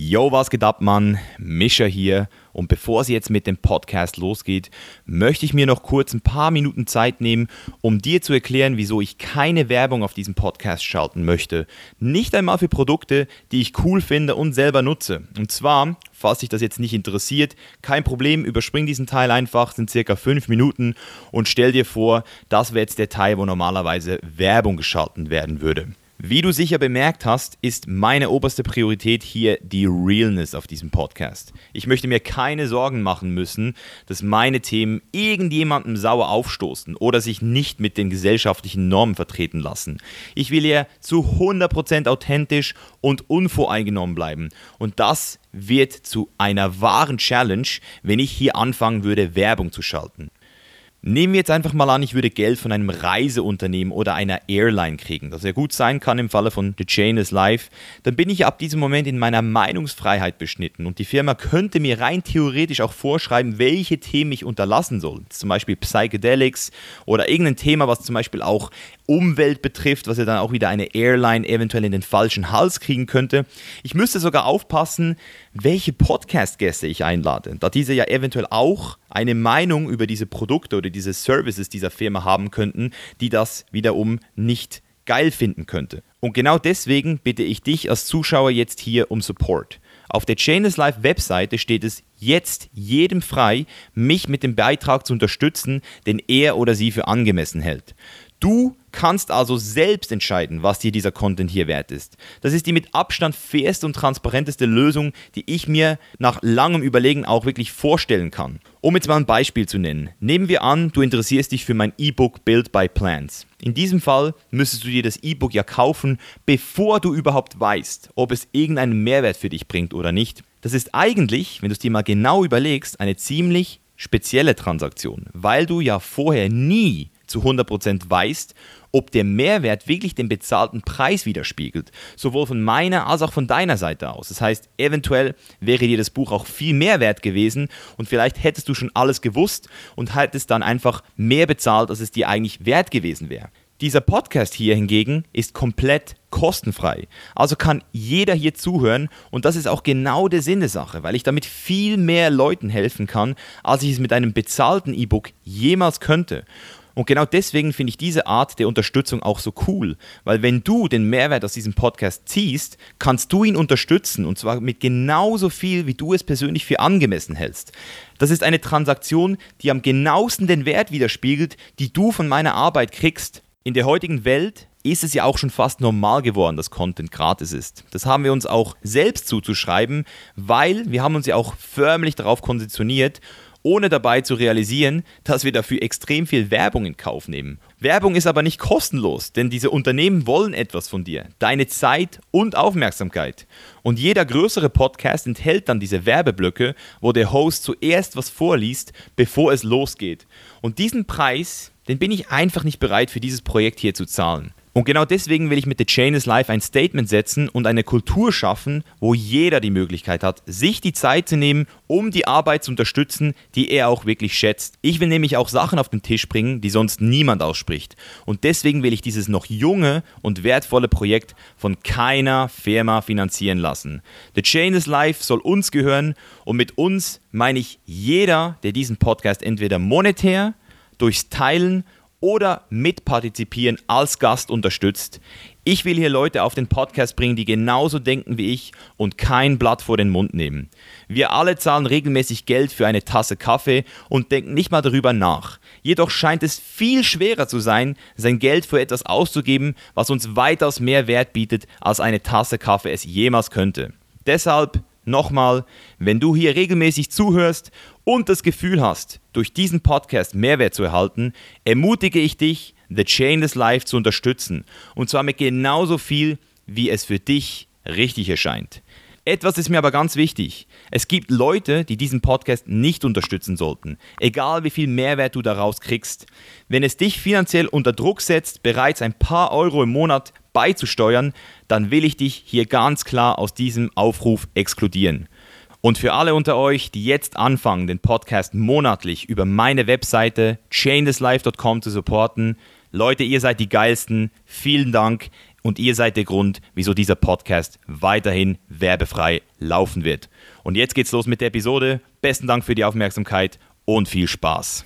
Yo, was geht ab, Mann? Mischa hier. Und bevor es jetzt mit dem Podcast losgeht, möchte ich mir noch kurz ein paar Minuten Zeit nehmen, um dir zu erklären, wieso ich keine Werbung auf diesem Podcast schalten möchte. Nicht einmal für Produkte, die ich cool finde und selber nutze. Und zwar, falls dich das jetzt nicht interessiert, kein Problem, überspring diesen Teil einfach, sind circa fünf Minuten und stell dir vor, das wäre jetzt der Teil, wo normalerweise Werbung geschalten werden würde. Wie du sicher bemerkt hast, ist meine oberste Priorität hier die Realness auf diesem Podcast. Ich möchte mir keine Sorgen machen müssen, dass meine Themen irgendjemandem sauer aufstoßen oder sich nicht mit den gesellschaftlichen Normen vertreten lassen. Ich will hier zu 100% authentisch und unvoreingenommen bleiben. Und das wird zu einer wahren Challenge, wenn ich hier anfangen würde, Werbung zu schalten. Nehmen wir jetzt einfach mal an, ich würde Geld von einem Reiseunternehmen oder einer Airline kriegen, das ja gut sein kann im Falle von The Chain is Life, dann bin ich ab diesem Moment in meiner Meinungsfreiheit beschnitten und die Firma könnte mir rein theoretisch auch vorschreiben, welche Themen ich unterlassen soll. Zum Beispiel Psychedelics oder irgendein Thema, was zum Beispiel auch Umwelt betrifft, was ja dann auch wieder eine Airline eventuell in den falschen Hals kriegen könnte. Ich müsste sogar aufpassen, welche Podcast-Gäste ich einlade, da diese ja eventuell auch eine Meinung über diese Produkte oder diese Services dieser Firma haben könnten, die das wiederum nicht geil finden könnte. Und genau deswegen bitte ich dich als Zuschauer jetzt hier um Support. Auf der Chainless Live Webseite steht es jetzt jedem frei, mich mit dem Beitrag zu unterstützen, den er oder sie für angemessen hält. Du kannst also selbst entscheiden, was dir dieser Content hier wert ist. Das ist die mit Abstand fairste und transparenteste Lösung, die ich mir nach langem Überlegen auch wirklich vorstellen kann. Um jetzt mal ein Beispiel zu nennen. Nehmen wir an, du interessierst dich für mein E-Book Build by Plans. In diesem Fall müsstest du dir das E-Book ja kaufen, bevor du überhaupt weißt, ob es irgendeinen Mehrwert für dich bringt oder nicht. Das ist eigentlich, wenn du es dir mal genau überlegst, eine ziemlich spezielle Transaktion, weil du ja vorher nie zu 100% weißt, ob der Mehrwert wirklich den bezahlten Preis widerspiegelt, sowohl von meiner als auch von deiner Seite aus. Das heißt, eventuell wäre dir das Buch auch viel mehr wert gewesen und vielleicht hättest du schon alles gewusst und hättest dann einfach mehr bezahlt, als es dir eigentlich wert gewesen wäre. Dieser Podcast hier hingegen ist komplett kostenfrei. Also kann jeder hier zuhören und das ist auch genau der Sinn der Sache, weil ich damit viel mehr Leuten helfen kann, als ich es mit einem bezahlten E-Book jemals könnte. Und genau deswegen finde ich diese Art der Unterstützung auch so cool, weil wenn du den Mehrwert aus diesem Podcast ziehst, kannst du ihn unterstützen und zwar mit genauso viel, wie du es persönlich für angemessen hältst. Das ist eine Transaktion, die am genauesten den Wert widerspiegelt, die du von meiner Arbeit kriegst. In der heutigen Welt ist es ja auch schon fast normal geworden, dass Content gratis ist. Das haben wir uns auch selbst zuzuschreiben, weil wir haben uns ja auch förmlich darauf konditioniert ohne dabei zu realisieren, dass wir dafür extrem viel Werbung in Kauf nehmen. Werbung ist aber nicht kostenlos, denn diese Unternehmen wollen etwas von dir, deine Zeit und Aufmerksamkeit. Und jeder größere Podcast enthält dann diese Werbeblöcke, wo der Host zuerst was vorliest, bevor es losgeht. Und diesen Preis, den bin ich einfach nicht bereit für dieses Projekt hier zu zahlen. Und genau deswegen will ich mit The Chain is Life ein Statement setzen und eine Kultur schaffen, wo jeder die Möglichkeit hat, sich die Zeit zu nehmen, um die Arbeit zu unterstützen, die er auch wirklich schätzt. Ich will nämlich auch Sachen auf den Tisch bringen, die sonst niemand ausspricht. Und deswegen will ich dieses noch junge und wertvolle Projekt von keiner Firma finanzieren lassen. The Chain is Life soll uns gehören und mit uns meine ich jeder, der diesen Podcast entweder monetär, durchs Teilen oder mitpartizipieren als Gast unterstützt. Ich will hier Leute auf den Podcast bringen, die genauso denken wie ich und kein Blatt vor den Mund nehmen. Wir alle zahlen regelmäßig Geld für eine Tasse Kaffee und denken nicht mal darüber nach. Jedoch scheint es viel schwerer zu sein, sein Geld für etwas auszugeben, was uns weitaus mehr Wert bietet, als eine Tasse Kaffee es jemals könnte. Deshalb Nochmal, wenn du hier regelmäßig zuhörst und das Gefühl hast, durch diesen Podcast Mehrwert zu erhalten, ermutige ich dich, The Chainless Life zu unterstützen. Und zwar mit genauso viel, wie es für dich richtig erscheint. Etwas ist mir aber ganz wichtig. Es gibt Leute, die diesen Podcast nicht unterstützen sollten, egal wie viel Mehrwert du daraus kriegst. Wenn es dich finanziell unter Druck setzt, bereits ein paar Euro im Monat beizusteuern, dann will ich dich hier ganz klar aus diesem Aufruf exkludieren. Und für alle unter euch, die jetzt anfangen, den Podcast monatlich über meine Webseite chainlesslife.com zu supporten, Leute, ihr seid die geilsten. Vielen Dank. und ihr seid der Grund, wieso dieser Podcast weiterhin werbefrei laufen wird. Und jetzt geht's los mit der Episode. Besten Dank für die Aufmerksamkeit und viel Spaß.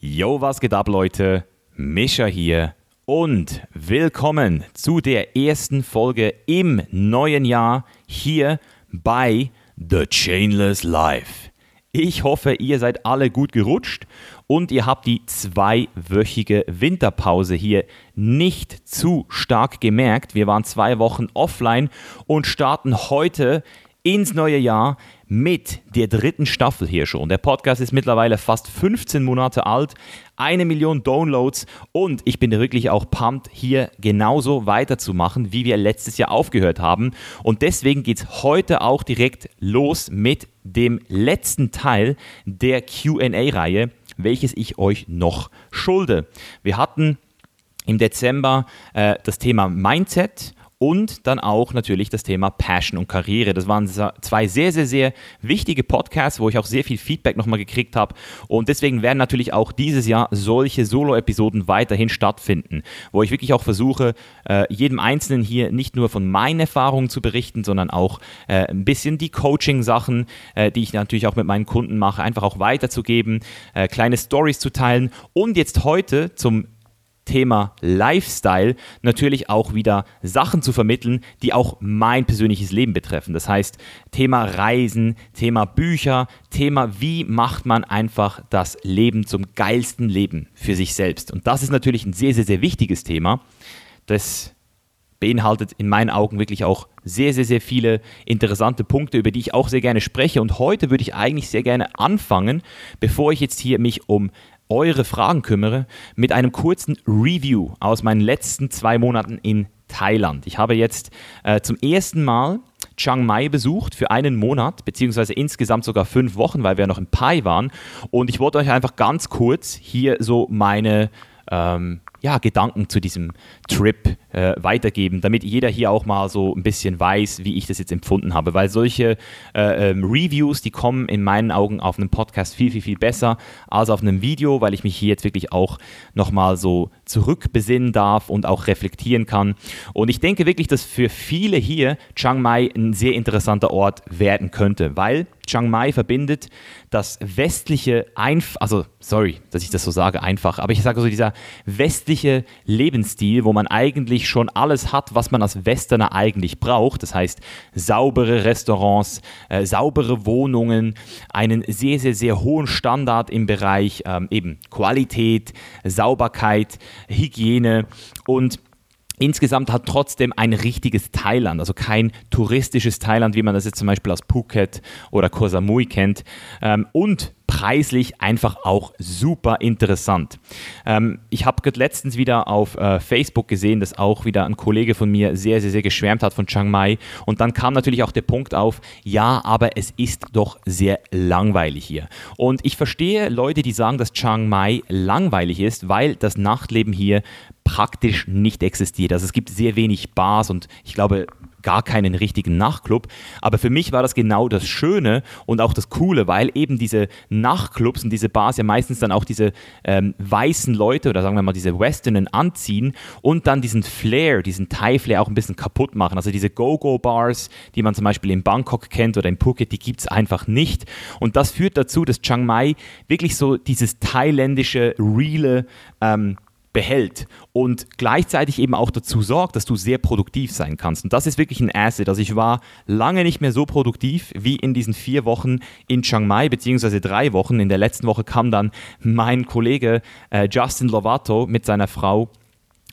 Yo, was geht ab, Leute? Mischa hier und willkommen zu der ersten Folge im neuen Jahr hier bei The Chainless Life. Ich hoffe, ihr seid alle gut gerutscht und ihr habt die zweiwöchige Winterpause hier nicht zu stark gemerkt. Wir waren zwei Wochen offline und starten heute ins neue Jahr mit der dritten Staffel hier schon. Der Podcast ist mittlerweile fast 15 Monate alt, eine Million Downloads und ich bin wirklich auch pumped, hier genauso weiterzumachen, wie wir letztes Jahr aufgehört haben. Und deswegen geht es heute auch direkt los mit dem letzten Teil der QA-Reihe, welches ich euch noch schulde. Wir hatten im Dezember äh, das Thema Mindset und dann auch natürlich das Thema Passion und Karriere. Das waren zwei sehr, sehr, sehr wichtige Podcasts, wo ich auch sehr viel Feedback nochmal gekriegt habe. Und deswegen werden natürlich auch dieses Jahr solche Solo-Episoden weiterhin stattfinden, wo ich wirklich auch versuche, äh, jedem Einzelnen hier nicht nur von meinen Erfahrungen zu berichten, sondern auch äh, ein bisschen die Coaching-Sachen, äh, die ich natürlich auch mit meinen Kunden mache, einfach auch weiterzugeben, kleine Stories zu teilen und jetzt heute zum Thema Lifestyle natürlich auch wieder Sachen zu vermitteln, die auch mein persönliches Leben betreffen. Das heißt, Thema Reisen, Thema Bücher, Thema, wie macht man einfach das Leben zum geilsten Leben für sich selbst. Und das ist natürlich ein sehr, sehr, sehr wichtiges Thema. Das beinhaltet in meinen Augen wirklich auch sehr, sehr, sehr viele interessante Punkte, über die ich auch sehr gerne spreche. Und heute würde ich eigentlich sehr gerne anfangen, bevor ich jetzt hier mich um eure Fragen kümmere, mit einem kurzen Review aus meinen letzten zwei Monaten in Thailand. Ich habe jetzt äh, zum ersten Mal Chiang Mai besucht für einen Monat, beziehungsweise insgesamt sogar fünf Wochen, weil wir noch in Pai waren. Und ich wollte euch einfach ganz kurz hier so meine ähm, ja, Gedanken zu diesem Trip äh, weitergeben, damit jeder hier auch mal so ein bisschen weiß, wie ich das jetzt empfunden habe. Weil solche äh, ähm, Reviews, die kommen in meinen Augen auf einem Podcast viel, viel, viel besser als auf einem Video, weil ich mich hier jetzt wirklich auch nochmal so zurückbesinnen darf und auch reflektieren kann. Und ich denke wirklich, dass für viele hier Chiang Mai ein sehr interessanter Ort werden könnte, weil Chiang Mai verbindet das westliche, Einf also sorry, dass ich das so sage, einfach, aber ich sage so dieser westliche Lebensstil, wo man eigentlich schon alles hat, was man als Westerner eigentlich braucht. Das heißt, saubere Restaurants, äh, saubere Wohnungen, einen sehr, sehr, sehr hohen Standard im Bereich ähm, eben Qualität, Sauberkeit, Hygiene und insgesamt hat trotzdem ein richtiges Thailand, also kein touristisches Thailand, wie man das jetzt zum Beispiel aus Phuket oder Koh Samui kennt. Ähm, und preislich einfach auch super interessant. Ähm, ich habe letztens wieder auf äh, Facebook gesehen, dass auch wieder ein Kollege von mir sehr, sehr, sehr geschwärmt hat von Chiang Mai. Und dann kam natürlich auch der Punkt auf, ja, aber es ist doch sehr langweilig hier. Und ich verstehe Leute, die sagen, dass Chiang Mai langweilig ist, weil das Nachtleben hier praktisch nicht existiert. Also es gibt sehr wenig Bars und ich glaube, gar keinen richtigen Nachtclub. Aber für mich war das genau das Schöne und auch das Coole, weil eben diese Nachtclubs und diese Bars ja meistens dann auch diese ähm, weißen Leute oder sagen wir mal diese Westernen anziehen und dann diesen Flair, diesen Thai-Flair auch ein bisschen kaputt machen. Also diese Go-Go-Bars, die man zum Beispiel in Bangkok kennt oder in Phuket, die gibt es einfach nicht. Und das führt dazu, dass Chiang Mai wirklich so dieses thailändische, reale ähm, behält und gleichzeitig eben auch dazu sorgt, dass du sehr produktiv sein kannst. Und das ist wirklich ein Asset. Also ich war lange nicht mehr so produktiv wie in diesen vier Wochen in Chiang Mai, beziehungsweise drei Wochen. In der letzten Woche kam dann mein Kollege äh, Justin Lovato mit seiner Frau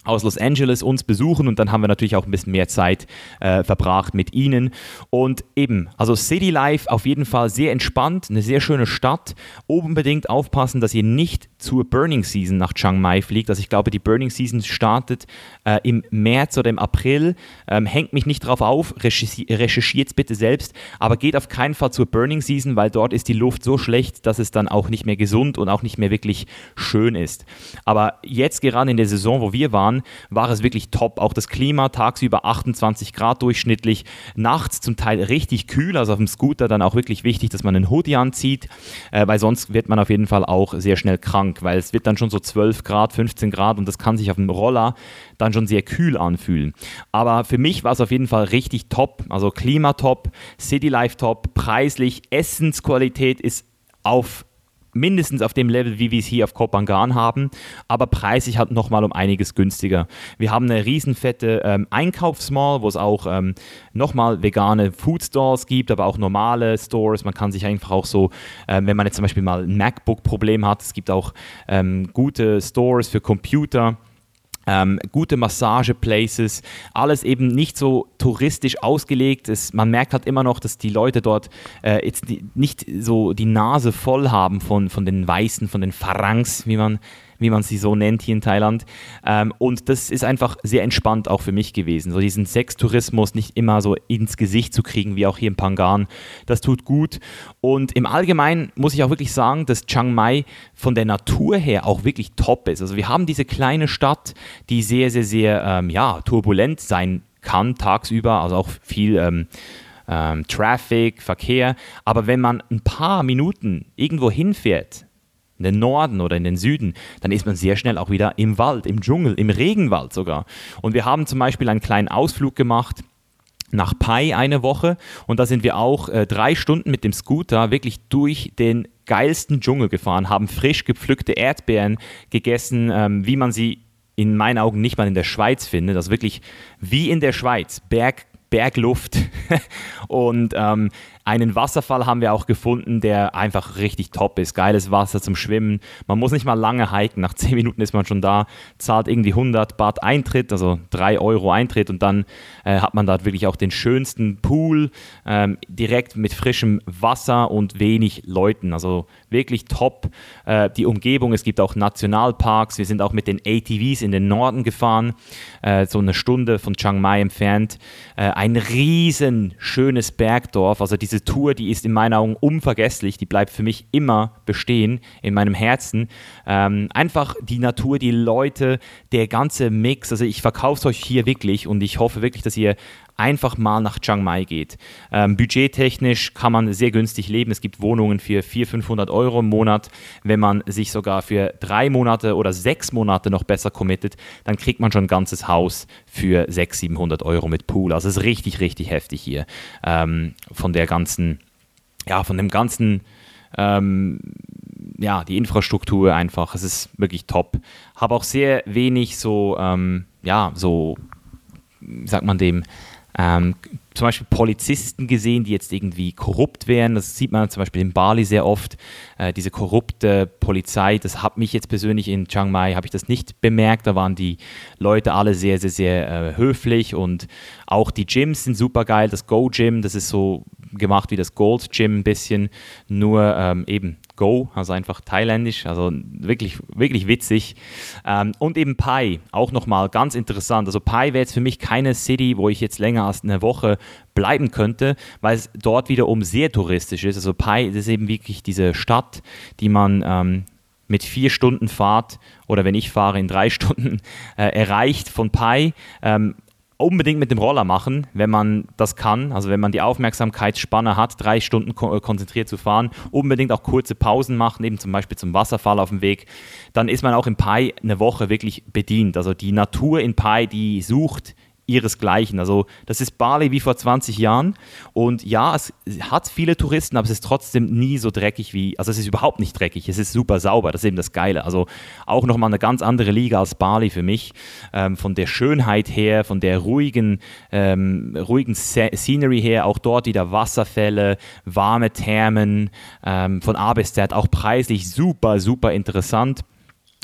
aus Los Angeles uns besuchen und dann haben wir natürlich auch ein bisschen mehr Zeit äh, verbracht mit ihnen. Und eben, also City Life auf jeden Fall sehr entspannt, eine sehr schöne Stadt. Unbedingt aufpassen, dass ihr nicht zur Burning Season nach Chiang Mai fliegt. Also ich glaube, die Burning Season startet äh, im März oder im April. Ähm, hängt mich nicht drauf auf, recherchiert es bitte selbst, aber geht auf keinen Fall zur Burning Season, weil dort ist die Luft so schlecht, dass es dann auch nicht mehr gesund und auch nicht mehr wirklich schön ist. Aber jetzt gerade in der Saison, wo wir waren, waren, war es wirklich top. Auch das Klima tagsüber 28 Grad durchschnittlich, nachts zum Teil richtig kühl, also auf dem Scooter dann auch wirklich wichtig, dass man einen Hoodie anzieht, äh, weil sonst wird man auf jeden Fall auch sehr schnell krank, weil es wird dann schon so 12 Grad, 15 Grad und das kann sich auf dem Roller dann schon sehr kühl anfühlen. Aber für mich war es auf jeden Fall richtig top, also Klima top, City Life top, preislich, Essensqualität ist auf mindestens auf dem Level, wie wir es hier auf Kopangan haben, aber preislich halt nochmal um einiges günstiger. Wir haben eine riesenfette ähm, Einkaufsmall, wo es auch ähm, nochmal vegane Food Stores gibt, aber auch normale Stores. Man kann sich einfach auch so, äh, wenn man jetzt zum Beispiel mal ein MacBook-Problem hat, es gibt auch ähm, gute Stores für Computer ähm, gute Massageplaces, alles eben nicht so touristisch ausgelegt. Es, man merkt halt immer noch, dass die Leute dort äh, jetzt nicht so die Nase voll haben von, von den Weißen, von den Farangs, wie man wie man sie so nennt hier in Thailand. Ähm, und das ist einfach sehr entspannt auch für mich gewesen. So diesen Sextourismus nicht immer so ins Gesicht zu kriegen, wie auch hier in Pangan. Das tut gut. Und im Allgemeinen muss ich auch wirklich sagen, dass Chiang Mai von der Natur her auch wirklich top ist. Also wir haben diese kleine Stadt, die sehr, sehr, sehr ähm, ja, turbulent sein kann tagsüber, also auch viel ähm, ähm, Traffic, Verkehr. Aber wenn man ein paar Minuten irgendwo hinfährt, in den Norden oder in den Süden, dann ist man sehr schnell auch wieder im Wald, im Dschungel, im Regenwald sogar. Und wir haben zum Beispiel einen kleinen Ausflug gemacht nach Pai eine Woche und da sind wir auch äh, drei Stunden mit dem Scooter wirklich durch den geilsten Dschungel gefahren, haben frisch gepflückte Erdbeeren gegessen, ähm, wie man sie in meinen Augen nicht mal in der Schweiz findet. Also wirklich wie in der Schweiz, Berg, Bergluft und ähm, einen Wasserfall haben wir auch gefunden, der einfach richtig top ist. Geiles Wasser zum Schwimmen. Man muss nicht mal lange hiken. Nach 10 Minuten ist man schon da, zahlt irgendwie 100 Baht Eintritt, also 3 Euro Eintritt und dann äh, hat man da wirklich auch den schönsten Pool, ähm, direkt mit frischem Wasser und wenig Leuten. Also wirklich top. Äh, die Umgebung, es gibt auch Nationalparks. Wir sind auch mit den ATVs in den Norden gefahren, äh, so eine Stunde von Chiang Mai entfernt. Äh, ein riesen schönes Bergdorf. Also diese diese Tour, die ist in meinen Augen unvergesslich, die bleibt für mich immer bestehen in meinem Herzen. Ähm, einfach die Natur, die Leute, der ganze Mix. Also ich verkaufe es euch hier wirklich und ich hoffe wirklich, dass ihr einfach mal nach Chiang Mai geht. Ähm, budgettechnisch kann man sehr günstig leben. Es gibt Wohnungen für 400, 500 Euro im Monat. Wenn man sich sogar für drei Monate oder sechs Monate noch besser committet, dann kriegt man schon ein ganzes Haus für 600, 700 Euro mit Pool. Also es ist richtig, richtig heftig hier ähm, von der ganzen, ja, von dem ganzen ähm, ja, die Infrastruktur einfach, es ist wirklich top. Habe auch sehr wenig so, ähm, ja, so, wie sagt man dem, ähm, zum Beispiel Polizisten gesehen, die jetzt irgendwie korrupt wären. Das sieht man zum Beispiel in Bali sehr oft. Äh, diese korrupte Polizei, das hat mich jetzt persönlich in Chiang Mai, habe ich das nicht bemerkt. Da waren die Leute alle sehr, sehr, sehr äh, höflich und auch die Gyms sind super geil. Das Go Gym, das ist so gemacht wie das Gold Gym ein bisschen, nur ähm, eben Go, also einfach thailändisch, also wirklich, wirklich witzig. Ähm, und eben Pai, auch nochmal ganz interessant. Also Pai wäre jetzt für mich keine City, wo ich jetzt länger als eine Woche bleiben könnte, weil es dort wiederum sehr touristisch ist. Also Pai, ist eben wirklich diese Stadt, die man ähm, mit vier Stunden Fahrt oder wenn ich fahre in drei Stunden äh, erreicht von Pai. Ähm, unbedingt mit dem Roller machen, wenn man das kann. Also wenn man die Aufmerksamkeitsspanne hat, drei Stunden ko konzentriert zu fahren, unbedingt auch kurze Pausen machen, eben zum Beispiel zum Wasserfall auf dem Weg. Dann ist man auch in Pai eine Woche wirklich bedient. Also die Natur in Pai, die sucht ihresgleichen. Also das ist Bali wie vor 20 Jahren und ja, es hat viele Touristen, aber es ist trotzdem nie so dreckig wie, also es ist überhaupt nicht dreckig, es ist super sauber, das ist eben das Geile. Also auch nochmal eine ganz andere Liga als Bali für mich, ähm, von der Schönheit her, von der ruhigen, ähm, ruhigen Scenery her, auch dort wieder Wasserfälle, warme Thermen, ähm, von A bis Z, auch preislich super, super interessant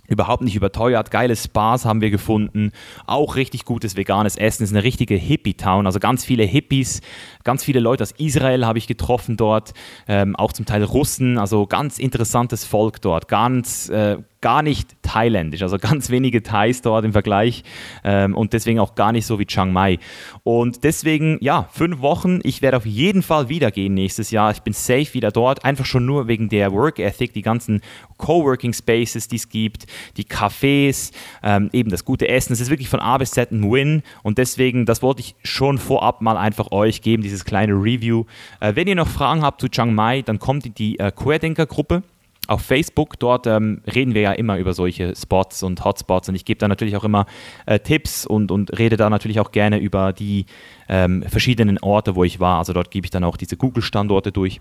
überhaupt nicht überteuert, geile Spas haben wir gefunden, auch richtig gutes veganes Essen, es ist eine richtige Hippie-Town, also ganz viele Hippies, ganz viele Leute aus Israel habe ich getroffen dort, ähm, auch zum Teil Russen, also ganz interessantes Volk dort, ganz, äh, gar nicht thailändisch, also ganz wenige Thais dort im Vergleich ähm, und deswegen auch gar nicht so wie Chiang Mai. Und deswegen, ja, fünf Wochen. Ich werde auf jeden Fall wieder gehen nächstes Jahr. Ich bin safe wieder dort, einfach schon nur wegen der Work Ethic, die ganzen Coworking Spaces, die es gibt, die Cafés, ähm, eben das gute Essen. Es ist wirklich von A bis Z ein Win und deswegen, das wollte ich schon vorab mal einfach euch geben, dieses kleine Review. Äh, wenn ihr noch Fragen habt zu Chiang Mai, dann kommt in die äh, Querdenker-Gruppe auf Facebook. Dort ähm, reden wir ja immer über solche Spots und Hotspots und ich gebe da natürlich auch immer äh, Tipps und, und rede da natürlich auch gerne über die ähm, verschiedenen Orte, wo ich war. Also dort gebe ich dann auch diese Google-Standorte durch.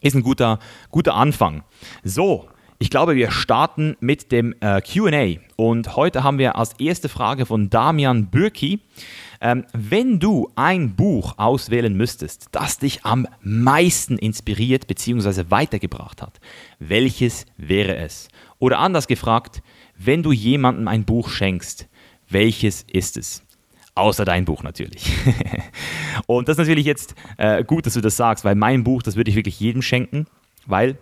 Ist ein guter, guter Anfang. So, ich glaube, wir starten mit dem äh, QA. Und heute haben wir als erste Frage von Damian Bürki. Ähm, wenn du ein Buch auswählen müsstest, das dich am meisten inspiriert bzw. weitergebracht hat, welches wäre es? Oder anders gefragt, wenn du jemandem ein Buch schenkst, welches ist es? Außer dein Buch natürlich. und das ist natürlich jetzt äh, gut, dass du das sagst, weil mein Buch, das würde ich wirklich jedem schenken, weil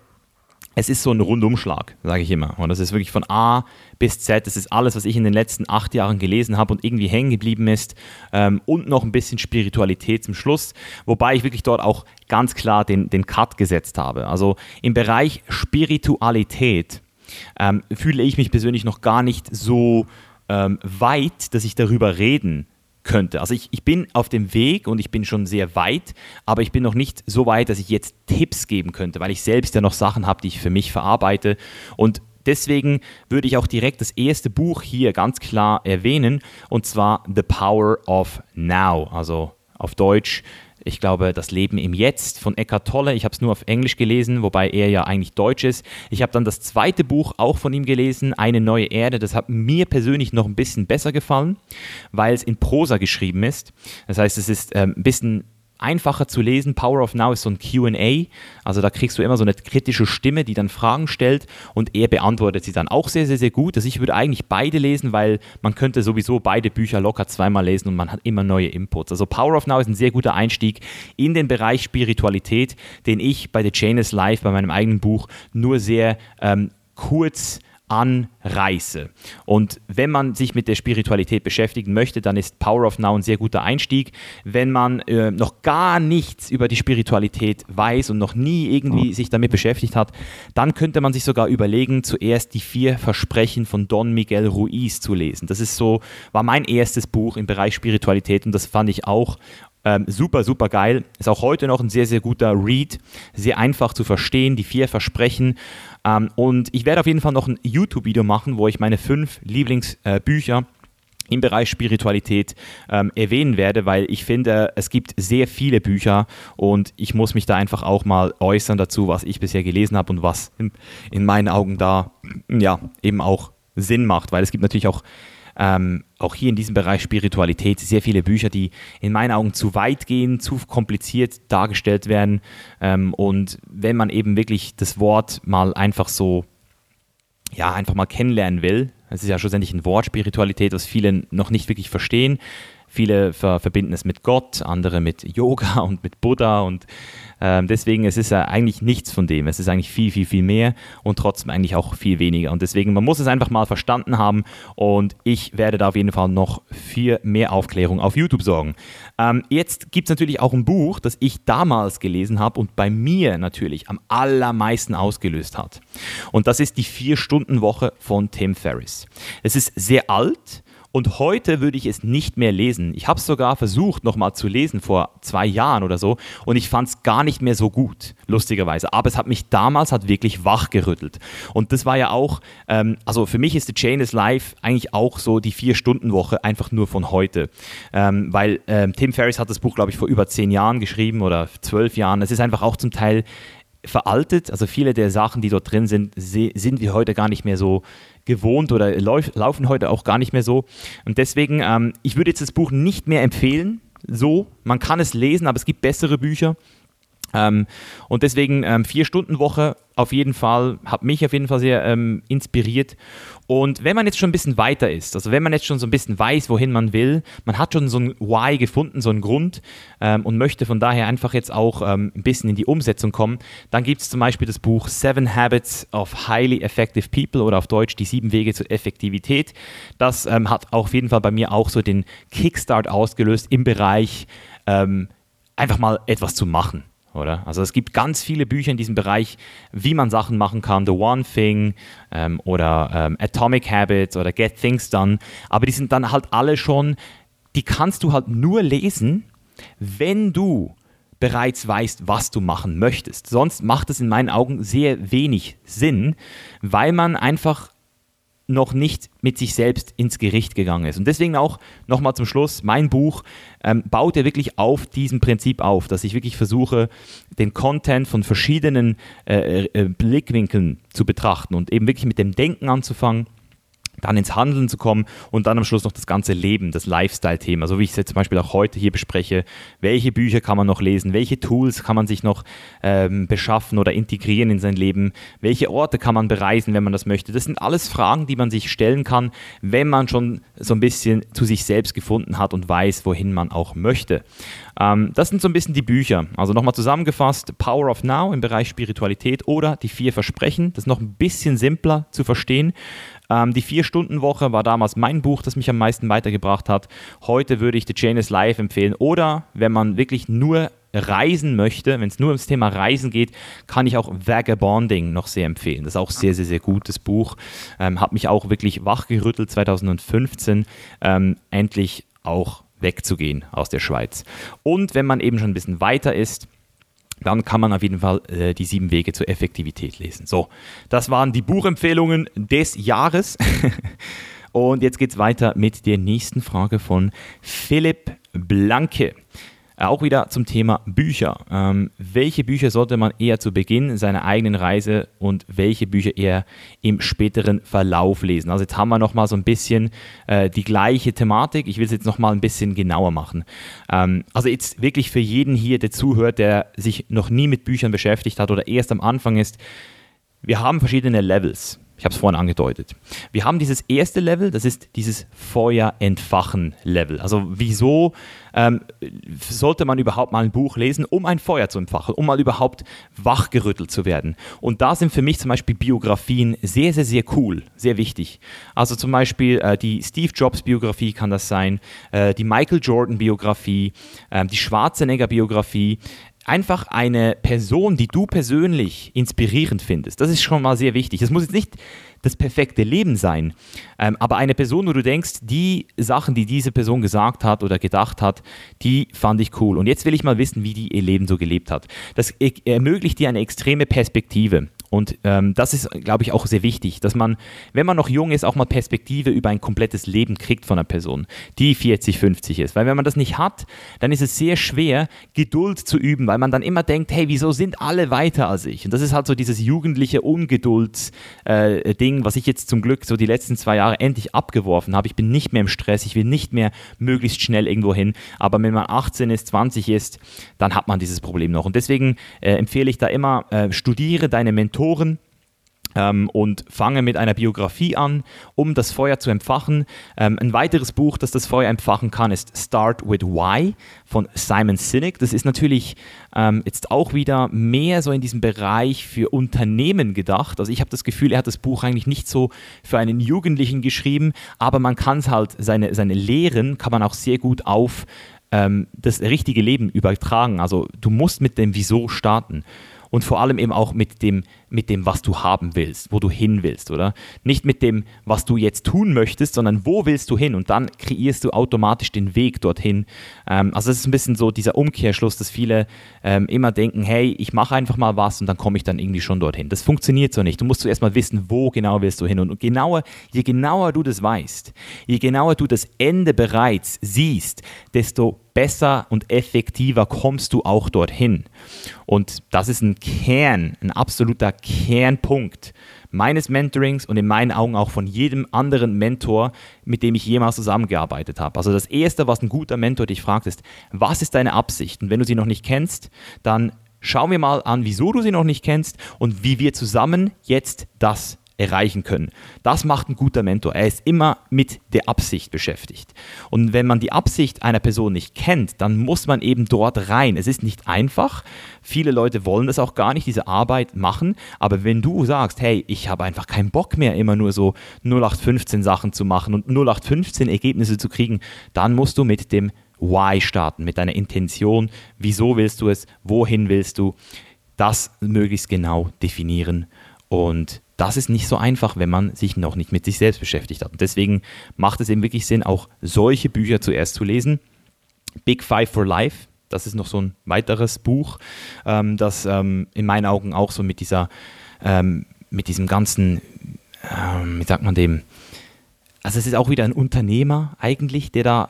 es ist so ein Rundumschlag, sage ich immer. Und das ist wirklich von A bis Z. Das ist alles, was ich in den letzten acht Jahren gelesen habe und irgendwie hängen geblieben ist. Ähm, und noch ein bisschen Spiritualität zum Schluss. Wobei ich wirklich dort auch ganz klar den, den Cut gesetzt habe. Also im Bereich Spiritualität ähm, fühle ich mich persönlich noch gar nicht so ähm, weit, dass ich darüber reden könnte. Also ich, ich bin auf dem Weg und ich bin schon sehr weit, aber ich bin noch nicht so weit, dass ich jetzt Tipps geben könnte, weil ich selbst ja noch Sachen habe, die ich für mich verarbeite. Und deswegen würde ich auch direkt das erste Buch hier ganz klar erwähnen, und zwar The Power of Now, also auf Deutsch ich glaube, Das Leben im Jetzt von Eckhart Tolle. Ich habe es nur auf Englisch gelesen, wobei er ja eigentlich Deutsch ist. Ich habe dann das zweite Buch auch von ihm gelesen, Eine neue Erde. Das hat mir persönlich noch ein bisschen besser gefallen, weil es in Prosa geschrieben ist. Das heißt, es ist ähm, ein bisschen einfacher zu lesen. Power of Now ist so ein QA, also da kriegst du immer so eine kritische Stimme, die dann Fragen stellt und er beantwortet sie dann auch sehr, sehr, sehr gut. Also ich würde eigentlich beide lesen, weil man könnte sowieso beide Bücher locker zweimal lesen und man hat immer neue Inputs. Also Power of Now ist ein sehr guter Einstieg in den Bereich Spiritualität, den ich bei The Chain is Life, bei meinem eigenen Buch, nur sehr ähm, kurz anreiße. Und wenn man sich mit der Spiritualität beschäftigen möchte, dann ist Power of Now ein sehr guter Einstieg. Wenn man äh, noch gar nichts über die Spiritualität weiß und noch nie irgendwie sich damit beschäftigt hat, dann könnte man sich sogar überlegen, zuerst die vier Versprechen von Don Miguel Ruiz zu lesen. Das ist so, war mein erstes Buch im Bereich Spiritualität und das fand ich auch ähm, super, super geil. Ist auch heute noch ein sehr, sehr guter Read. Sehr einfach zu verstehen. Die vier Versprechen ähm, und ich werde auf jeden Fall noch ein YouTube-Video machen, wo ich meine fünf Lieblingsbücher äh, im Bereich Spiritualität ähm, erwähnen werde, weil ich finde, es gibt sehr viele Bücher und ich muss mich da einfach auch mal äußern dazu, was ich bisher gelesen habe und was in, in meinen Augen da ja eben auch Sinn macht, weil es gibt natürlich auch ähm, auch hier in diesem Bereich Spiritualität sehr viele Bücher, die in meinen Augen zu weit gehen, zu kompliziert dargestellt werden. Ähm, und wenn man eben wirklich das Wort mal einfach so, ja, einfach mal kennenlernen will, es ist ja schlussendlich ein Wort Spiritualität, was viele noch nicht wirklich verstehen, Viele ver verbinden es mit Gott, andere mit Yoga und mit Buddha und ähm, deswegen es ist ja eigentlich nichts von dem. Es ist eigentlich viel, viel, viel mehr und trotzdem eigentlich auch viel weniger. Und deswegen, man muss es einfach mal verstanden haben und ich werde da auf jeden Fall noch für mehr Aufklärung auf YouTube sorgen. Ähm, jetzt gibt es natürlich auch ein Buch, das ich damals gelesen habe und bei mir natürlich am allermeisten ausgelöst hat. Und das ist die Vier-Stunden-Woche von Tim Ferriss. Es ist sehr alt, und heute würde ich es nicht mehr lesen. Ich habe es sogar versucht, nochmal zu lesen vor zwei Jahren oder so. Und ich fand es gar nicht mehr so gut, lustigerweise. Aber es hat mich damals hat wirklich wachgerüttelt. Und das war ja auch, ähm, also für mich ist The Chain is Life eigentlich auch so die Vier-Stunden-Woche, einfach nur von heute. Ähm, weil ähm, Tim Ferriss hat das Buch, glaube ich, vor über zehn Jahren geschrieben oder zwölf Jahren. Es ist einfach auch zum Teil veraltet. Also viele der Sachen, die dort drin sind, sind wir heute gar nicht mehr so gewohnt oder laufen heute auch gar nicht mehr so. Und deswegen, ähm, ich würde jetzt das Buch nicht mehr empfehlen. So, man kann es lesen, aber es gibt bessere Bücher. Ähm, und deswegen ähm, vier Stunden Woche auf jeden Fall, hat mich auf jeden Fall sehr ähm, inspiriert. Und wenn man jetzt schon ein bisschen weiter ist, also wenn man jetzt schon so ein bisschen weiß, wohin man will, man hat schon so ein Why gefunden, so einen Grund ähm, und möchte von daher einfach jetzt auch ähm, ein bisschen in die Umsetzung kommen, dann gibt es zum Beispiel das Buch Seven Habits of Highly Effective People oder auf Deutsch die sieben Wege zur Effektivität. Das ähm, hat auf jeden Fall bei mir auch so den Kickstart ausgelöst im Bereich einfach mal etwas zu machen oder? Also es gibt ganz viele Bücher in diesem Bereich, wie man Sachen machen kann, The One Thing ähm, oder ähm, Atomic Habits oder Get Things Done, aber die sind dann halt alle schon, die kannst du halt nur lesen, wenn du bereits weißt, was du machen möchtest. Sonst macht es in meinen Augen sehr wenig Sinn, weil man einfach noch nicht mit sich selbst ins Gericht gegangen ist. Und deswegen auch nochmal zum Schluss, mein Buch ähm, baut ja wirklich auf diesem Prinzip auf, dass ich wirklich versuche, den Content von verschiedenen äh, äh, Blickwinkeln zu betrachten und eben wirklich mit dem Denken anzufangen dann ins Handeln zu kommen und dann am Schluss noch das ganze Leben, das Lifestyle-Thema, so wie ich es jetzt zum Beispiel auch heute hier bespreche. Welche Bücher kann man noch lesen? Welche Tools kann man sich noch ähm, beschaffen oder integrieren in sein Leben? Welche Orte kann man bereisen, wenn man das möchte? Das sind alles Fragen, die man sich stellen kann, wenn man schon so ein bisschen zu sich selbst gefunden hat und weiß, wohin man auch möchte. Ähm, das sind so ein bisschen die Bücher. Also nochmal zusammengefasst, Power of Now im Bereich Spiritualität oder die vier Versprechen. Das ist noch ein bisschen simpler zu verstehen. Ähm, die Vier-Stunden-Woche war damals mein Buch, das mich am meisten weitergebracht hat. Heute würde ich The Chain is Life empfehlen. Oder wenn man wirklich nur reisen möchte, wenn es nur ums Thema Reisen geht, kann ich auch Vagabonding noch sehr empfehlen. Das ist auch sehr, sehr, sehr gutes Buch. Ähm, hat mich auch wirklich wachgerüttelt 2015. Ähm, endlich auch wegzugehen aus der Schweiz. Und wenn man eben schon ein bisschen weiter ist, dann kann man auf jeden Fall äh, die sieben Wege zur Effektivität lesen. So, das waren die Buchempfehlungen des Jahres. Und jetzt geht es weiter mit der nächsten Frage von Philipp Blanke. Auch wieder zum Thema Bücher. Ähm, welche Bücher sollte man eher zu Beginn seiner eigenen Reise und welche Bücher eher im späteren Verlauf lesen? Also jetzt haben wir nochmal so ein bisschen äh, die gleiche Thematik. Ich will es jetzt nochmal ein bisschen genauer machen. Ähm, also jetzt wirklich für jeden hier, der zuhört, der sich noch nie mit Büchern beschäftigt hat oder erst am Anfang ist, wir haben verschiedene Levels. Ich habe es vorhin angedeutet. Wir haben dieses erste Level, das ist dieses Feuer entfachen Level. Also wieso ähm, sollte man überhaupt mal ein Buch lesen, um ein Feuer zu entfachen, um mal überhaupt wachgerüttelt zu werden? Und da sind für mich zum Beispiel Biografien sehr, sehr, sehr cool, sehr wichtig. Also zum Beispiel äh, die Steve Jobs Biografie kann das sein, äh, die Michael Jordan Biografie, äh, die Schwarzenegger Biografie einfach eine Person, die du persönlich inspirierend findest. Das ist schon mal sehr wichtig. Das muss jetzt nicht das perfekte Leben sein, ähm, aber eine Person, wo du denkst, die Sachen, die diese Person gesagt hat oder gedacht hat, die fand ich cool. Und jetzt will ich mal wissen, wie die ihr Leben so gelebt hat. Das ermöglicht dir eine extreme Perspektive. Und ähm, das ist, glaube ich, auch sehr wichtig, dass man, wenn man noch jung ist, auch mal Perspektive über ein komplettes Leben kriegt von einer Person, die 40, 50 ist. Weil wenn man das nicht hat, dann ist es sehr schwer, Geduld zu üben, weil man dann immer denkt, hey, wieso sind alle weiter als ich? Und das ist halt so dieses jugendliche Ungeduldsding, äh, was ich jetzt zum Glück so die letzten zwei Jahre endlich abgeworfen habe. Ich bin nicht mehr im Stress, ich will nicht mehr möglichst schnell irgendwo hin. Aber wenn man 18 ist, 20 ist, dann hat man dieses Problem noch. Und deswegen äh, empfehle ich da immer, äh, studiere deine Mentoren Autoren ähm, und fange mit einer Biografie an, um das Feuer zu entfachen. Ähm, ein weiteres Buch, das das Feuer entfachen kann, ist Start with Why von Simon Sinek. Das ist natürlich ähm, jetzt auch wieder mehr so in diesem Bereich für Unternehmen gedacht. Also ich habe das Gefühl, er hat das Buch eigentlich nicht so für einen Jugendlichen geschrieben, aber man kann es halt, seine, seine Lehren kann man auch sehr gut auf ähm, das richtige Leben übertragen. Also du musst mit dem Wieso starten und vor allem eben auch mit dem, mit dem, was du haben willst, wo du hin willst, oder? Nicht mit dem, was du jetzt tun möchtest, sondern wo willst du hin und dann kreierst du automatisch den Weg dorthin. Ähm, also das ist ein bisschen so dieser Umkehrschluss, dass viele ähm, immer denken, hey, ich mache einfach mal was und dann komme ich dann irgendwie schon dorthin. Das funktioniert so nicht. Du musst zuerst mal wissen, wo genau willst du hin und genauer, je genauer du das weißt, je genauer du das Ende bereits siehst, desto besser und effektiver kommst du auch dorthin. Und das ist ein Kern, ein absoluter Kernpunkt meines Mentorings und in meinen Augen auch von jedem anderen Mentor, mit dem ich jemals zusammengearbeitet habe. Also das Erste, was ein guter Mentor dich fragt, ist, was ist deine Absicht? Und wenn du sie noch nicht kennst, dann schauen wir mal an, wieso du sie noch nicht kennst und wie wir zusammen jetzt das erreichen können. Das macht ein guter Mentor. Er ist immer mit der Absicht beschäftigt. Und wenn man die Absicht einer Person nicht kennt, dann muss man eben dort rein. Es ist nicht einfach. Viele Leute wollen das auch gar nicht, diese Arbeit machen. Aber wenn du sagst, hey, ich habe einfach keinen Bock mehr, immer nur so 0815 Sachen zu machen und 0815 Ergebnisse zu kriegen, dann musst du mit dem Why starten, mit deiner Intention. Wieso willst du es? Wohin willst du? Das möglichst genau definieren und das ist nicht so einfach, wenn man sich noch nicht mit sich selbst beschäftigt hat. Und deswegen macht es eben wirklich Sinn, auch solche Bücher zuerst zu lesen. Big Five for Life, das ist noch so ein weiteres Buch, ähm, das ähm, in meinen Augen auch so mit dieser, ähm, mit diesem ganzen, ähm, wie sagt man dem, also es ist auch wieder ein Unternehmer eigentlich, der da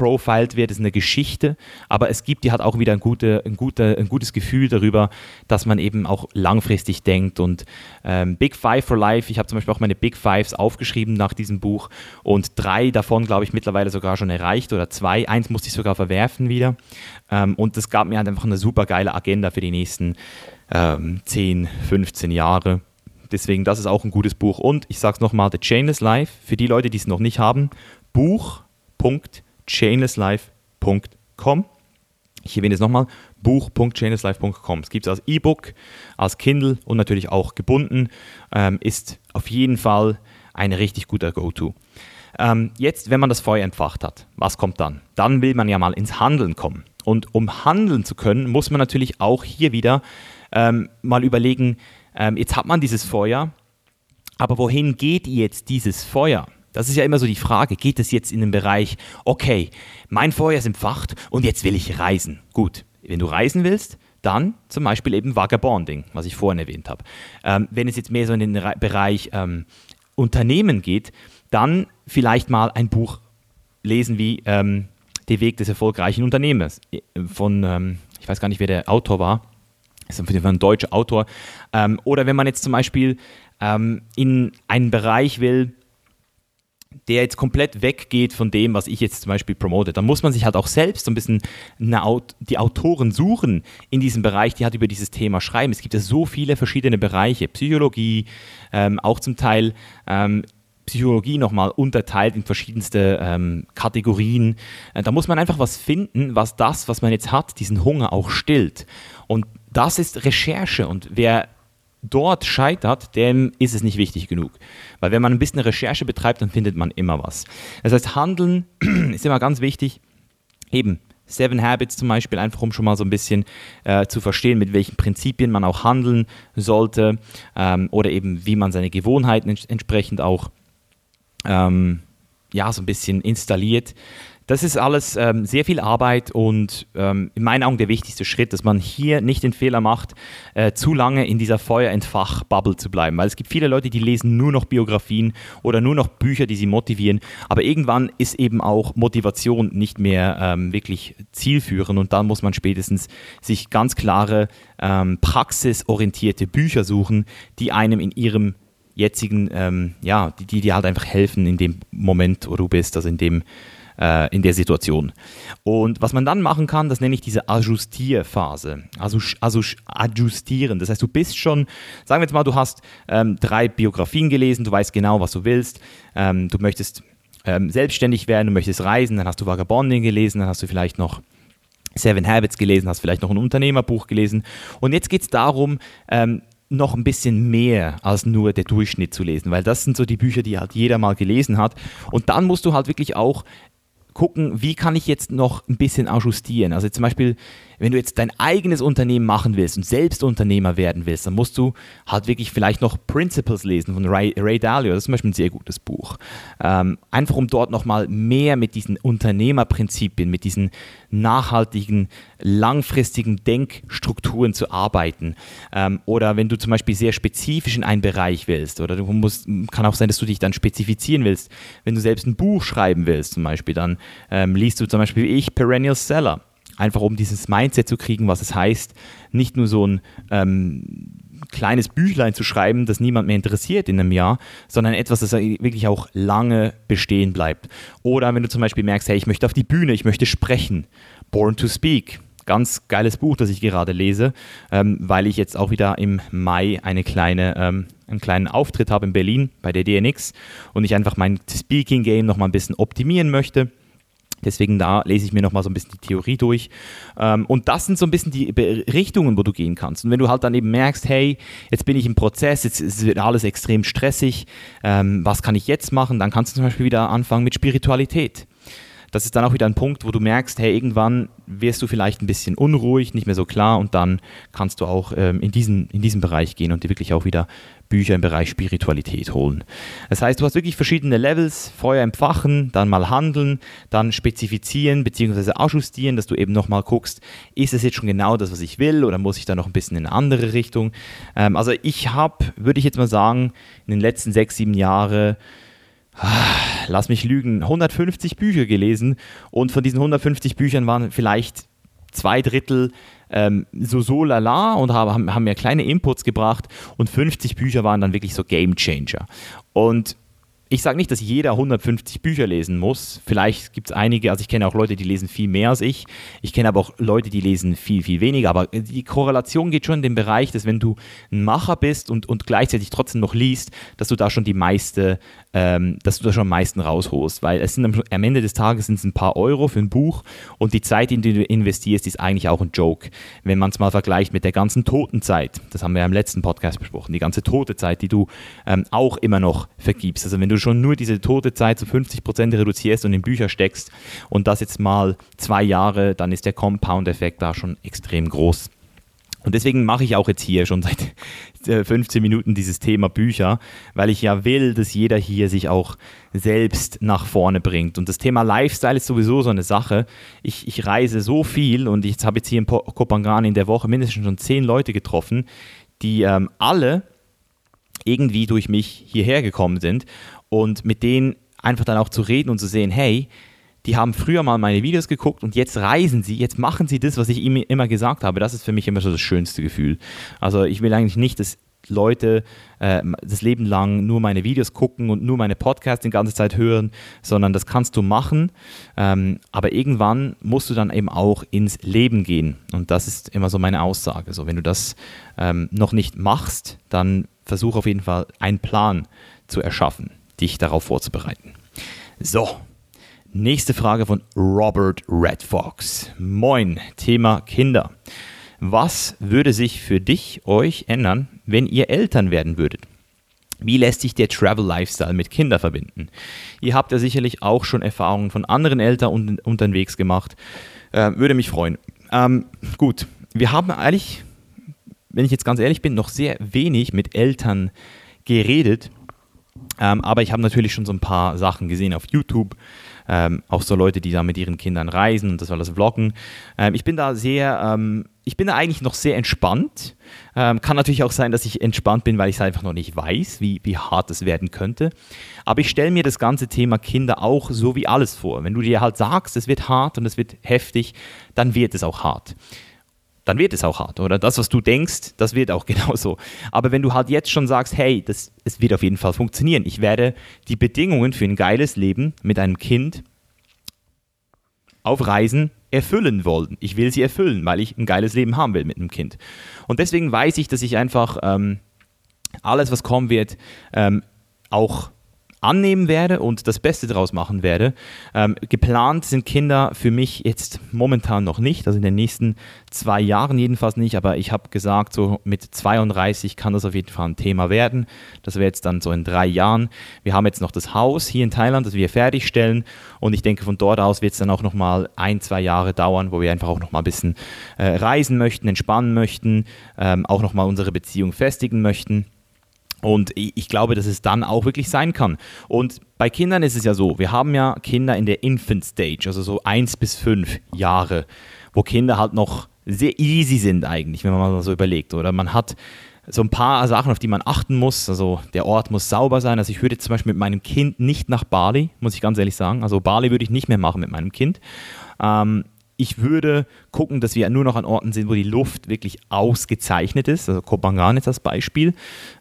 ähm, profiled wird, ist eine Geschichte, aber es gibt, die hat auch wieder ein, gute, ein, gute, ein gutes Gefühl darüber, dass man eben auch langfristig denkt. Und ähm, Big Five for Life, ich habe zum Beispiel auch meine Big Fives aufgeschrieben nach diesem Buch. Und drei davon, glaube ich, mittlerweile sogar schon erreicht oder zwei, eins musste ich sogar verwerfen wieder. Ähm, und das gab mir halt einfach eine super geile Agenda für die nächsten ähm, 10, 15 Jahre. Deswegen, das ist auch ein gutes Buch. Und ich sage es nochmal, The Chainless Life, für die Leute, die es noch nicht haben, Buch.de chainlesslife.com. Ich erwähne es nochmal, buch.chainlesslife.com. Es gibt es als E-Book, als Kindle und natürlich auch gebunden. Ähm, ist auf jeden Fall ein richtig guter Go-To. Ähm, jetzt, wenn man das Feuer entfacht hat, was kommt dann? Dann will man ja mal ins Handeln kommen. Und um handeln zu können, muss man natürlich auch hier wieder ähm, mal überlegen, ähm, jetzt hat man dieses Feuer, aber wohin geht jetzt dieses Feuer? Das ist ja immer so die Frage, geht es jetzt in den Bereich, okay, mein Feuer ist entfacht und jetzt will ich reisen. Gut, wenn du reisen willst, dann zum Beispiel eben Vagabonding, was ich vorhin erwähnt habe. Ähm, wenn es jetzt mehr so in den Re Bereich ähm, Unternehmen geht, dann vielleicht mal ein Buch lesen wie ähm, Der Weg des erfolgreichen Unternehmers äh, von, ähm, ich weiß gar nicht, wer der Autor war, ist jeden Fall ein deutscher Autor. Ähm, oder wenn man jetzt zum Beispiel ähm, in einen Bereich will, der jetzt komplett weggeht von dem, was ich jetzt zum Beispiel promote, dann muss man sich halt auch selbst so ein bisschen Aut die Autoren suchen in diesem Bereich, die halt über dieses Thema schreiben. Es gibt ja so viele verschiedene Bereiche, Psychologie, ähm, auch zum Teil ähm, Psychologie nochmal unterteilt in verschiedenste ähm, Kategorien. Äh, da muss man einfach was finden, was das, was man jetzt hat, diesen Hunger auch stillt. Und das ist Recherche. Und wer dort scheitert, dem ist es nicht wichtig genug. Weil wenn man ein bisschen Recherche betreibt, dann findet man immer was. Das heißt, Handeln ist immer ganz wichtig. Eben, Seven Habits zum Beispiel, einfach um schon mal so ein bisschen äh, zu verstehen, mit welchen Prinzipien man auch handeln sollte ähm, oder eben wie man seine Gewohnheiten ents entsprechend auch ähm, ja, so ein bisschen installiert. Das ist alles ähm, sehr viel Arbeit und ähm, in meinen Augen der wichtigste Schritt, dass man hier nicht den Fehler macht, äh, zu lange in dieser Feuerentfach-Bubble zu bleiben. Weil es gibt viele Leute, die lesen nur noch Biografien oder nur noch Bücher, die sie motivieren. Aber irgendwann ist eben auch Motivation nicht mehr ähm, wirklich zielführend und dann muss man spätestens sich ganz klare, ähm, praxisorientierte Bücher suchen, die einem in ihrem jetzigen, ähm, ja, die, die dir halt einfach helfen in dem Moment, wo du bist, also in dem äh, in der Situation. Und was man dann machen kann, das nenne ich diese Ajustierphase. Also, also adjustieren. Das heißt, du bist schon, sagen wir jetzt mal, du hast ähm, drei Biografien gelesen, du weißt genau, was du willst, ähm, du möchtest ähm, selbstständig werden, du möchtest reisen, dann hast du Vagabonding gelesen, dann hast du vielleicht noch Seven Habits gelesen, hast vielleicht noch ein Unternehmerbuch gelesen. Und jetzt geht es darum, ähm, noch ein bisschen mehr als nur der Durchschnitt zu lesen, weil das sind so die Bücher, die halt jeder mal gelesen hat. Und dann musst du halt wirklich auch gucken, wie kann ich jetzt noch ein bisschen ajustieren. Also zum Beispiel, wenn du jetzt dein eigenes Unternehmen machen willst und selbst Unternehmer werden willst, dann musst du halt wirklich vielleicht noch Principles lesen von Ray, Ray Dalio. Das ist zum Beispiel ein sehr gutes Buch. Ähm, einfach um dort nochmal mehr mit diesen Unternehmerprinzipien, mit diesen nachhaltigen, langfristigen Denkstrukturen zu arbeiten. Ähm, oder wenn du zum Beispiel sehr spezifisch in einen Bereich willst, oder du musst, kann auch sein, dass du dich dann spezifizieren willst. Wenn du selbst ein Buch schreiben willst, zum Beispiel, dann ähm, liest du zum Beispiel wie ich Perennial Seller einfach um dieses Mindset zu kriegen, was es heißt, nicht nur so ein ähm, kleines Büchlein zu schreiben, das niemand mehr interessiert in einem Jahr, sondern etwas, das wirklich auch lange bestehen bleibt. Oder wenn du zum Beispiel merkst, hey, ich möchte auf die Bühne, ich möchte sprechen, Born to Speak, ganz geiles Buch, das ich gerade lese, ähm, weil ich jetzt auch wieder im Mai eine kleine, ähm, einen kleinen Auftritt habe in Berlin bei der DNX und ich einfach mein Speaking Game noch mal ein bisschen optimieren möchte. Deswegen da lese ich mir nochmal so ein bisschen die Theorie durch. Ähm, und das sind so ein bisschen die Richtungen, wo du gehen kannst. Und wenn du halt dann eben merkst, hey, jetzt bin ich im Prozess, jetzt wird alles extrem stressig, ähm, was kann ich jetzt machen? Dann kannst du zum Beispiel wieder anfangen mit Spiritualität das ist dann auch wieder ein Punkt, wo du merkst, hey, irgendwann wirst du vielleicht ein bisschen unruhig, nicht mehr so klar und dann kannst du auch ähm, in, diesen, in diesen Bereich gehen und dir wirklich auch wieder Bücher im Bereich Spiritualität holen. Das heißt, du hast wirklich verschiedene Levels, Feuer empfachen, dann mal handeln, dann spezifizieren bzw. ajustieren, dass du eben nochmal guckst, ist es jetzt schon genau das, was ich will oder muss ich da noch ein bisschen in eine andere Richtung? Ähm, also ich habe, würde ich jetzt mal sagen, in den letzten sechs, sieben Jahren lass mich lügen, 150 Bücher gelesen und von diesen 150 Büchern waren vielleicht zwei Drittel ähm, so so lala und haben, haben mir kleine Inputs gebracht und 50 Bücher waren dann wirklich so Game Changer. Und ich sage nicht, dass jeder 150 Bücher lesen muss. Vielleicht gibt es einige, also ich kenne auch Leute, die lesen viel mehr als ich. Ich kenne aber auch Leute, die lesen viel, viel weniger. Aber die Korrelation geht schon in den Bereich, dass wenn du ein Macher bist und, und gleichzeitig trotzdem noch liest, dass du da schon die meiste ähm, dass du da schon am meisten rausholst, weil es sind am, Ende des Tages sind es ein paar Euro für ein Buch und die Zeit, in die du investierst, ist eigentlich auch ein Joke. Wenn man es mal vergleicht mit der ganzen toten Zeit, das haben wir ja im letzten Podcast besprochen, die ganze tote Zeit, die du ähm, auch immer noch vergibst. Also wenn du schon nur diese tote Zeit zu 50 Prozent reduzierst und in Bücher steckst und das jetzt mal zwei Jahre, dann ist der Compound-Effekt da schon extrem groß. Und deswegen mache ich auch jetzt hier schon seit 15 äh, Minuten dieses Thema Bücher, weil ich ja will, dass jeder hier sich auch selbst nach vorne bringt. Und das Thema Lifestyle ist sowieso so eine Sache. Ich, ich reise so viel und ich habe jetzt hier in Kopangan in der Woche mindestens schon zehn Leute getroffen, die ähm, alle irgendwie durch mich hierher gekommen sind und mit denen einfach dann auch zu reden und zu sehen, hey, die haben früher mal meine Videos geguckt und jetzt reisen sie, jetzt machen sie das, was ich ihm immer gesagt habe. Das ist für mich immer so das schönste Gefühl. Also ich will eigentlich nicht, dass Leute äh, das Leben lang nur meine Videos gucken und nur meine Podcasts die ganze Zeit hören, sondern das kannst du machen. Ähm, aber irgendwann musst du dann eben auch ins Leben gehen. Und das ist immer so meine Aussage. So, wenn du das ähm, noch nicht machst, dann versuch auf jeden Fall einen Plan zu erschaffen, dich darauf vorzubereiten. So, Nächste Frage von Robert Redfox. Moin, Thema Kinder. Was würde sich für dich, euch ändern, wenn ihr Eltern werden würdet? Wie lässt sich der Travel Lifestyle mit Kindern verbinden? Ihr habt ja sicherlich auch schon Erfahrungen von anderen Eltern un unterwegs gemacht. Äh, würde mich freuen. Ähm, gut, wir haben eigentlich, wenn ich jetzt ganz ehrlich bin, noch sehr wenig mit Eltern geredet. Ähm, aber ich habe natürlich schon so ein paar Sachen gesehen auf YouTube ähm, auch so Leute, die da mit ihren Kindern reisen und das alles vloggen. Ähm, ich bin da sehr, ähm, ich bin da eigentlich noch sehr entspannt. Ähm, kann natürlich auch sein, dass ich entspannt bin, weil ich es einfach noch nicht weiß, wie, wie hart es werden könnte. Aber ich stelle mir das ganze Thema Kinder auch so wie alles vor. Wenn du dir halt sagst, es wird hart und es wird heftig, dann wird es auch hart dann wird es auch hart. Oder das, was du denkst, das wird auch genauso. Aber wenn du halt jetzt schon sagst, hey, das, es wird auf jeden Fall funktionieren. Ich werde die Bedingungen für ein geiles Leben mit einem Kind auf Reisen erfüllen wollen. Ich will sie erfüllen, weil ich ein geiles Leben haben will mit einem Kind. Und deswegen weiß ich, dass ich einfach ähm, alles, was kommen wird, ähm, auch annehmen werde und das Beste daraus machen werde. Ähm, geplant sind Kinder für mich jetzt momentan noch nicht, also in den nächsten zwei Jahren jedenfalls nicht, aber ich habe gesagt, so mit 32 kann das auf jeden Fall ein Thema werden. Das wäre jetzt dann so in drei Jahren. Wir haben jetzt noch das Haus hier in Thailand, das wir fertigstellen und ich denke, von dort aus wird es dann auch nochmal ein, zwei Jahre dauern, wo wir einfach auch nochmal ein bisschen äh, reisen möchten, entspannen möchten, ähm, auch nochmal unsere Beziehung festigen möchten. Und ich glaube, dass es dann auch wirklich sein kann. Und bei Kindern ist es ja so, wir haben ja Kinder in der Infant Stage, also so eins bis fünf Jahre, wo Kinder halt noch sehr easy sind eigentlich, wenn man mal so überlegt. Oder man hat so ein paar Sachen, auf die man achten muss. Also der Ort muss sauber sein. Also ich würde zum Beispiel mit meinem Kind nicht nach Bali, muss ich ganz ehrlich sagen. Also Bali würde ich nicht mehr machen mit meinem Kind. Ähm, ich würde gucken, dass wir nur noch an Orten sind, wo die Luft wirklich ausgezeichnet ist. Also Kopangan ist das Beispiel.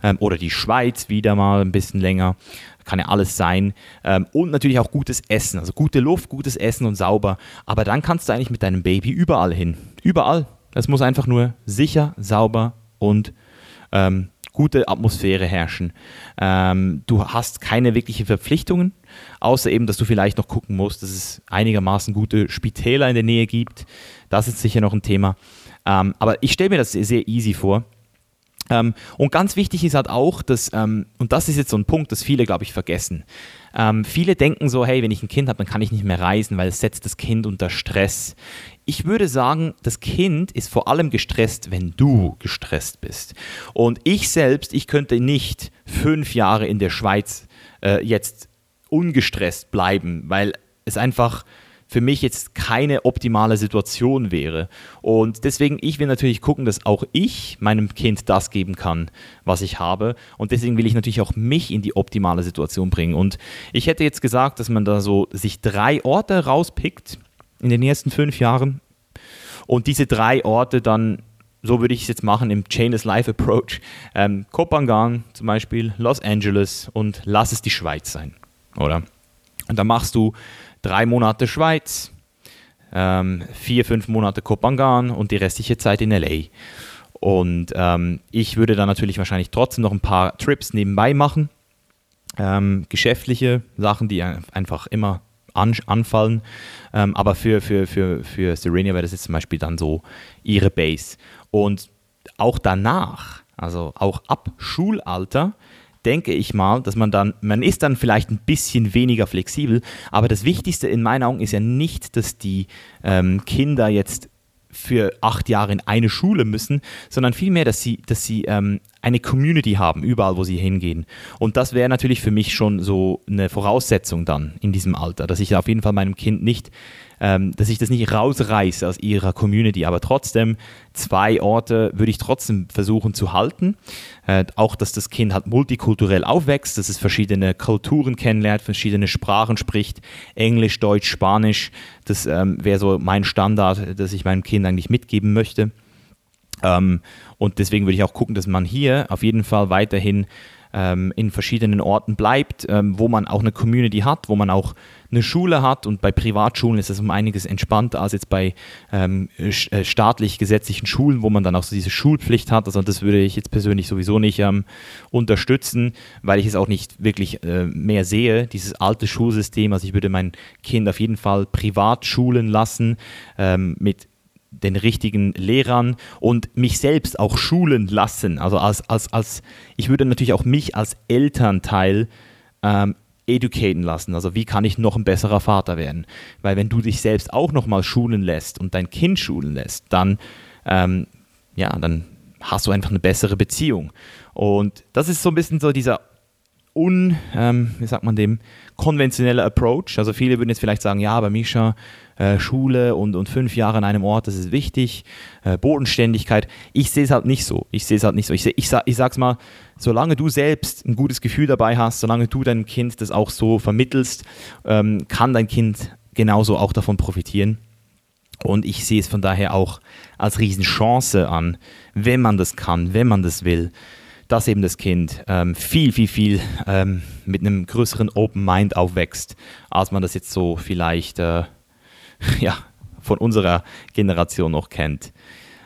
Ähm, oder die Schweiz wieder mal ein bisschen länger. kann ja alles sein. Ähm, und natürlich auch gutes Essen, also gute Luft, gutes Essen und sauber. Aber dann kannst du eigentlich mit deinem Baby überall hin. Überall. Es muss einfach nur sicher, sauber und ähm, gute Atmosphäre herrschen. Ähm, du hast keine wirklichen Verpflichtungen, außer eben, dass du vielleicht noch gucken musst, dass es einigermaßen gute Spitäler in der Nähe gibt. Das ist sicher noch ein Thema. Ähm, aber ich stelle mir das sehr, sehr easy vor. Ähm, und ganz wichtig ist halt auch, dass, ähm, und das ist jetzt so ein Punkt, das viele, glaube ich, vergessen. Ähm, viele denken so, hey, wenn ich ein Kind habe, dann kann ich nicht mehr reisen, weil es setzt das Kind unter Stress. Ich würde sagen, das Kind ist vor allem gestresst, wenn du gestresst bist. Und ich selbst, ich könnte nicht fünf Jahre in der Schweiz äh, jetzt ungestresst bleiben, weil es einfach für mich jetzt keine optimale Situation wäre. Und deswegen, ich will natürlich gucken, dass auch ich meinem Kind das geben kann, was ich habe. Und deswegen will ich natürlich auch mich in die optimale Situation bringen. Und ich hätte jetzt gesagt, dass man da so sich drei Orte rauspickt in den ersten fünf Jahren. Und diese drei Orte dann so würde ich es jetzt machen im Chainless Life Approach. Ähm, Kopangan zum Beispiel, Los Angeles und lass es die Schweiz sein, oder? Und dann machst du drei Monate Schweiz, ähm, vier, fünf Monate Kopangan und die restliche Zeit in LA. Und ähm, ich würde dann natürlich wahrscheinlich trotzdem noch ein paar Trips nebenbei machen. Ähm, geschäftliche Sachen, die einfach immer an, anfallen. Ähm, aber für, für, für, für Serenia wäre das jetzt zum Beispiel dann so ihre Base. Und auch danach, also auch ab Schulalter, denke ich mal, dass man dann, man ist dann vielleicht ein bisschen weniger flexibel, aber das Wichtigste in meinen Augen ist ja nicht, dass die ähm, Kinder jetzt für acht Jahre in eine Schule müssen, sondern vielmehr, dass sie, dass sie ähm, eine Community haben, überall, wo sie hingehen. Und das wäre natürlich für mich schon so eine Voraussetzung dann in diesem Alter, dass ich auf jeden Fall meinem Kind nicht ähm, dass ich das nicht rausreiße aus ihrer Community. Aber trotzdem, zwei Orte würde ich trotzdem versuchen zu halten. Äh, auch, dass das Kind halt multikulturell aufwächst, dass es verschiedene Kulturen kennenlernt, verschiedene Sprachen spricht, Englisch, Deutsch, Spanisch. Das ähm, wäre so mein Standard, das ich meinem Kind eigentlich mitgeben möchte. Ähm, und deswegen würde ich auch gucken, dass man hier auf jeden Fall weiterhin ähm, in verschiedenen Orten bleibt, ähm, wo man auch eine Community hat, wo man auch eine Schule hat und bei Privatschulen ist das um einiges entspannter als jetzt bei ähm, äh, staatlich gesetzlichen Schulen, wo man dann auch so diese Schulpflicht hat. Also das würde ich jetzt persönlich sowieso nicht ähm, unterstützen, weil ich es auch nicht wirklich äh, mehr sehe, dieses alte Schulsystem. Also ich würde mein Kind auf jeden Fall privat schulen lassen ähm, mit den richtigen Lehrern und mich selbst auch schulen lassen. Also als, als, als ich würde natürlich auch mich als Elternteil ähm, educaten lassen. Also wie kann ich noch ein besserer Vater werden? Weil wenn du dich selbst auch nochmal schulen lässt und dein Kind schulen lässt, dann, ähm, ja, dann hast du einfach eine bessere Beziehung. Und das ist so ein bisschen so dieser un, ähm, wie sagt man dem, konventionelle Approach. Also viele würden jetzt vielleicht sagen, ja, aber Misha, äh, Schule und, und fünf Jahre an einem Ort, das ist wichtig, äh, Bodenständigkeit. Ich sehe es halt nicht so. Ich sehe es halt nicht so. Ich, seh, ich, sag, ich mal, solange du selbst ein gutes Gefühl dabei hast, solange du deinem Kind das auch so vermittelst, ähm, kann dein Kind genauso auch davon profitieren. Und ich sehe es von daher auch als Riesenchance an, wenn man das kann, wenn man das will, dass eben das Kind ähm, viel, viel, viel ähm, mit einem größeren Open Mind aufwächst, als man das jetzt so vielleicht äh, ja, von unserer Generation noch kennt.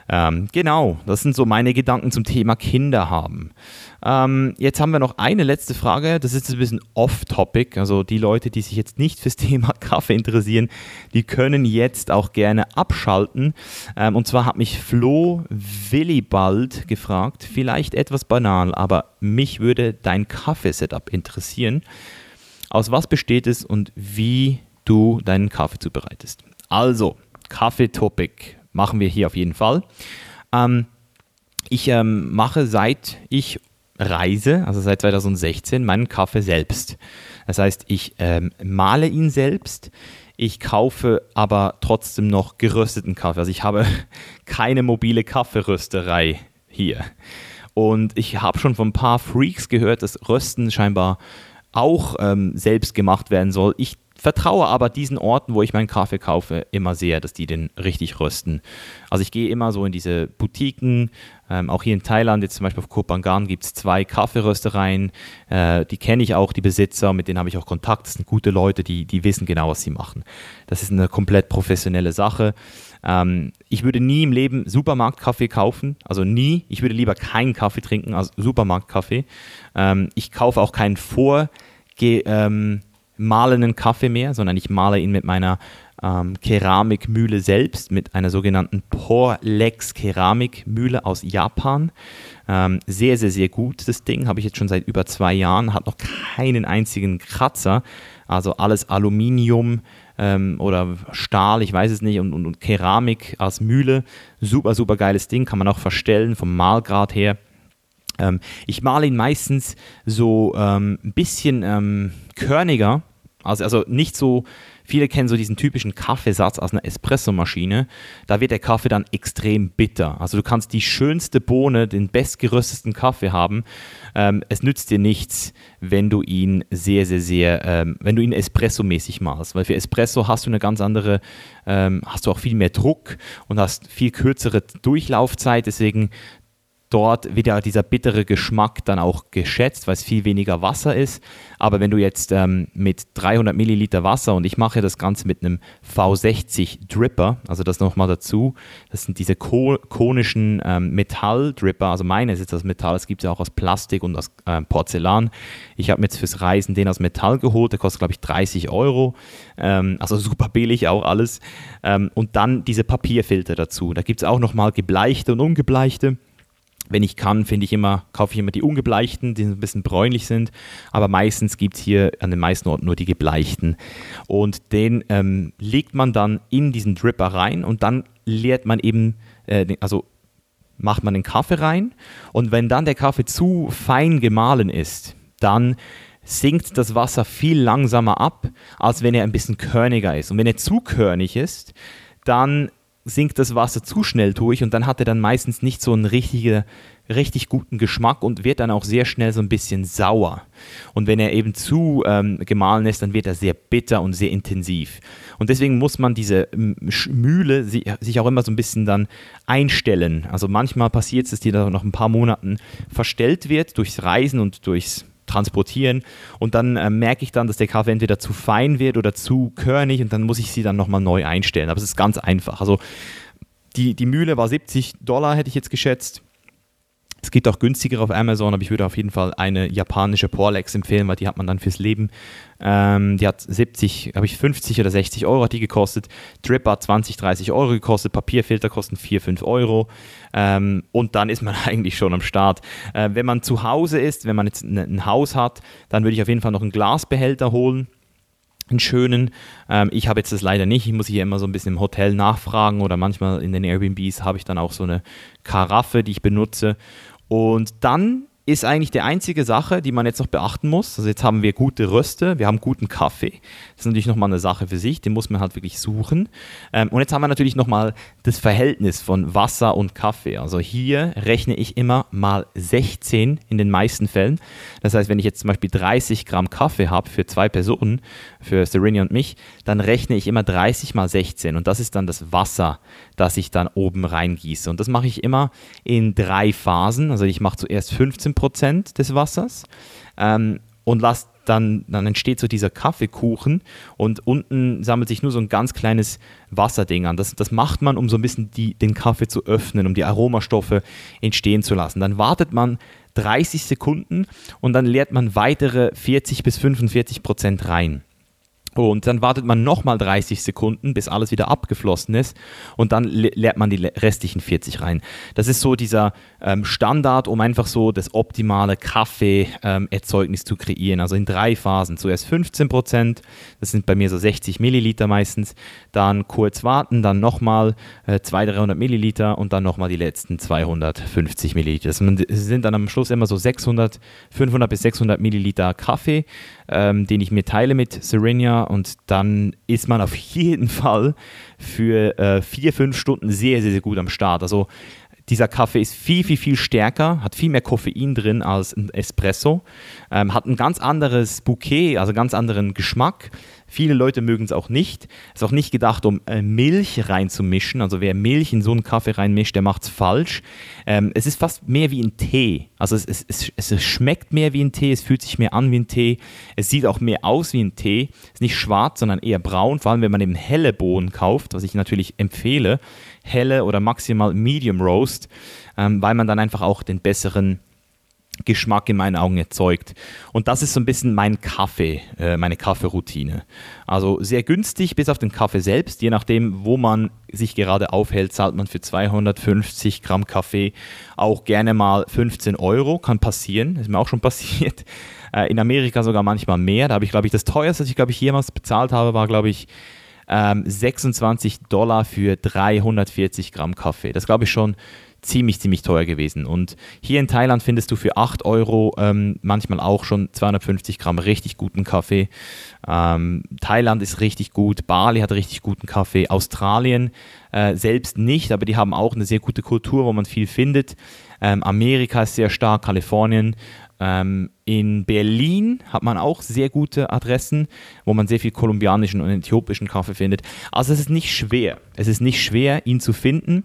Ähm, genau, das sind so meine Gedanken zum Thema Kinder haben. Ähm, jetzt haben wir noch eine letzte Frage, das ist ein bisschen off-topic, also die Leute, die sich jetzt nicht fürs Thema Kaffee interessieren, die können jetzt auch gerne abschalten. Ähm, und zwar hat mich Flo Willibald gefragt, vielleicht etwas banal, aber mich würde dein Kaffeesetup interessieren. Aus was besteht es und wie du deinen Kaffee zubereitest. Also, Kaffee-Topic machen wir hier auf jeden Fall. Ähm, ich ähm, mache seit ich reise, also seit 2016, meinen Kaffee selbst. Das heißt, ich ähm, male ihn selbst. Ich kaufe aber trotzdem noch gerösteten Kaffee. Also ich habe keine mobile Kaffeerösterei hier. Und ich habe schon von ein paar Freaks gehört, dass Rösten scheinbar auch ähm, selbst gemacht werden soll. Ich vertraue aber diesen Orten, wo ich meinen Kaffee kaufe, immer sehr, dass die den richtig rösten. Also ich gehe immer so in diese Boutiquen, Ähm, auch hier in Thailand, jetzt zum Beispiel auf Koh Phangan, gibt es zwei Kaffeeröstereien. Äh, die kenne ich auch, die Besitzer, mit denen habe ich auch Kontakt. Das sind gute Leute, die, die wissen genau, was sie machen. Das ist eine komplett professionelle Sache. Ähm, ich würde nie im Leben Supermarktkaffee kaufen, also nie. Ich würde lieber keinen Kaffee trinken als Supermarktkaffee. Ähm, ich kaufe auch keinen vorgemahlenen ähm, Kaffee mehr, sondern ich male ihn mit meiner ähm, Keramikmühle selbst, mit einer sogenannten Porlex Keramikmühle aus Japan. Ähm, sehr, sehr, sehr gut, das Ding. Habe ich jetzt schon seit über zwei Jahren, hat noch keinen einzigen Kratzer. Also alles Aluminium, ähm, oder Stahl, ich weiß es nicht, und, und, und, Keramik als Mühle. Super, super geiles Ding, kann man auch verstellen vom Malgrad her. Ähm, ich male ihn meistens so ähm, ein bisschen ähm, körniger, also, also nicht so Viele kennen so diesen typischen Kaffeesatz aus einer Espressomaschine. Da wird der Kaffee dann extrem bitter. Also du kannst die schönste Bohne, den bestgeröstesten Kaffee haben. Ähm, es nützt dir nichts, wenn du ihn sehr, sehr, sehr, ähm, wenn du ihn Espresso-mäßig machst. Weil für Espresso hast du eine ganz andere, ähm, hast du auch viel mehr Druck und hast viel kürzere Durchlaufzeit. Deswegen dort wird ja dieser bittere Geschmack dann auch geschätzt, weil es viel weniger Wasser ist. Aber wenn du jetzt ähm, mit 300 Milliliter Wasser und ich mache das Ganze mit einem V60 Dripper, also das nochmal dazu, das sind diese ko konischen ähm, Metalldripper, also meine ist jetzt aus Metall, es gibt ja auch aus Plastik und aus äh, Porzellan. Ich habe mir jetzt fürs Reisen den aus Metall geholt, der kostet glaube ich 30 Euro, ähm, also super billig auch alles. Ähm, und dann diese Papierfilter dazu. Da gibt es auch nochmal gebleichte und ungebleichte wenn ich kann, finde ich immer, kaufe ich immer die ungebleichten, die ein bisschen bräunlich sind. Aber meistens gibt es hier an den meisten Orten nur die gebleichten. Und den ähm, legt man dann in diesen Dripper rein und dann leert man eben, äh, also macht man den Kaffee rein. Und wenn dann der Kaffee zu fein gemahlen ist, dann sinkt das Wasser viel langsamer ab, als wenn er ein bisschen körniger ist. Und wenn er zu körnig ist, dann sinkt das Wasser zu schnell durch und dann hat er dann meistens nicht so einen richtige, richtig guten Geschmack und wird dann auch sehr schnell so ein bisschen sauer. Und wenn er eben zu ähm, gemahlen ist, dann wird er sehr bitter und sehr intensiv. Und deswegen muss man diese Mühle sich auch immer so ein bisschen dann einstellen. Also manchmal passiert es, dass die dann nach ein paar Monaten verstellt wird durchs Reisen und durchs transportieren und dann äh, merke ich dann, dass der Kaffee entweder zu fein wird oder zu körnig und dann muss ich sie dann nochmal neu einstellen. Aber es ist ganz einfach. Also die, die Mühle war 70 Dollar, hätte ich jetzt geschätzt. Es gibt auch günstiger auf Amazon, aber ich würde auf jeden Fall eine japanische Porlex empfehlen, weil die hat man dann fürs Leben. Ähm, die hat 70, habe ich 50 oder 60 Euro hat die gekostet. Drip hat 20, 30 Euro gekostet. Papierfilter kosten 4, 5 Euro. Ähm, und dann ist man eigentlich schon am Start. Äh, wenn man zu Hause ist, wenn man jetzt ein, ein Haus hat, dann würde ich auf jeden Fall noch einen Glasbehälter holen einen schönen. Ähm, ich habe jetzt das leider nicht. Ich muss hier immer so ein bisschen im Hotel nachfragen oder manchmal in den Airbnbs habe ich dann auch so eine Karaffe, die ich benutze. Und dann ist eigentlich die einzige Sache, die man jetzt noch beachten muss. Also jetzt haben wir gute Röste, wir haben guten Kaffee. Das ist natürlich nochmal eine Sache für sich, den muss man halt wirklich suchen. Ähm, und jetzt haben wir natürlich nochmal das Verhältnis von Wasser und Kaffee. Also hier rechne ich immer mal 16 in den meisten Fällen. Das heißt, wenn ich jetzt zum Beispiel 30 Gramm Kaffee habe für zwei Personen, für Serenia und mich, dann rechne ich immer 30 mal 16. Und das ist dann das Wasser, das ich dann oben reingieße. Und das mache ich immer in drei Phasen. Also ich mache zuerst 15 Prozent des Wassers ähm, und lasst dann, dann entsteht so dieser Kaffeekuchen und unten sammelt sich nur so ein ganz kleines Wasserding an. Das, das macht man, um so ein bisschen die, den Kaffee zu öffnen, um die Aromastoffe entstehen zu lassen. Dann wartet man 30 Sekunden und dann leert man weitere 40 bis 45 Prozent rein. Und dann wartet man nochmal 30 Sekunden, bis alles wieder abgeflossen ist. Und dann leert man die restlichen 40 rein. Das ist so dieser ähm, Standard, um einfach so das optimale Kaffeeerzeugnis ähm, zu kreieren. Also in drei Phasen. Zuerst 15 Prozent, das sind bei mir so 60 Milliliter meistens. Dann kurz warten, dann nochmal äh, 200, 300 Milliliter und dann nochmal die letzten 250 Milliliter. Das sind dann am Schluss immer so 600, 500 bis 600 Milliliter Kaffee ähm, den ich mir teile mit Serenia und dann ist man auf jeden Fall für äh, vier, fünf Stunden sehr, sehr, sehr gut am Start. Also dieser Kaffee ist viel, viel, viel stärker, hat viel mehr Koffein drin als ein Espresso, ähm, hat ein ganz anderes Bouquet, also ganz anderen Geschmack, Viele Leute mögen es auch nicht. Es ist auch nicht gedacht, um äh, Milch reinzumischen. Also wer Milch in so einen Kaffee reinmischt, der macht es falsch. Ähm, es ist fast mehr wie ein Tee. Also es, es, es, es, schmeckt mehr wie ein Tee, es fühlt sich mehr an wie ein Tee. Es sieht auch mehr aus wie ein Tee. Es ist nicht schwarz, sondern eher braun. Vor allem, wenn man eben helle Bohnen kauft, was ich natürlich empfehle. Helle oder maximal Medium Roast, ähm, weil man dann einfach auch den besseren Geschmack in meinen Augen erzeugt. Und das ist so ein bisschen mein Kaffee, äh, meine Kaffeeroutine. Also sehr günstig bis auf den Kaffee selbst. Je nachdem, wo man sich gerade aufhält, zahlt man für 250 Gramm Kaffee auch gerne mal 15 Euro. Kann passieren, ist mir auch schon passiert. Äh, in Amerika sogar manchmal mehr. Da habe ich, glaube ich, das teuerste, was ich, glaube ich, jemals bezahlt habe, war, glaube ich, 26 ähm, Dollar für 340 Gramm Kaffee. Das glaube ich schon ziemlich, ziemlich teuer gewesen. Und hier in Thailand findest du für 8 Euro ähm, manchmal auch schon 250 Gramm richtig guten Kaffee. Ähm, Thailand ist richtig gut, Bali hat richtig guten Kaffee, Australien äh, selbst nicht, aber die haben auch eine sehr gute Kultur, wo man viel findet. Ähm, Amerika ist sehr stark, Kalifornien. Ähm, in Berlin hat man auch sehr gute Adressen, wo man sehr viel kolumbianischen und äthiopischen Kaffee findet. Also es ist nicht schwer. Es ist nicht schwer, ihn zu finden.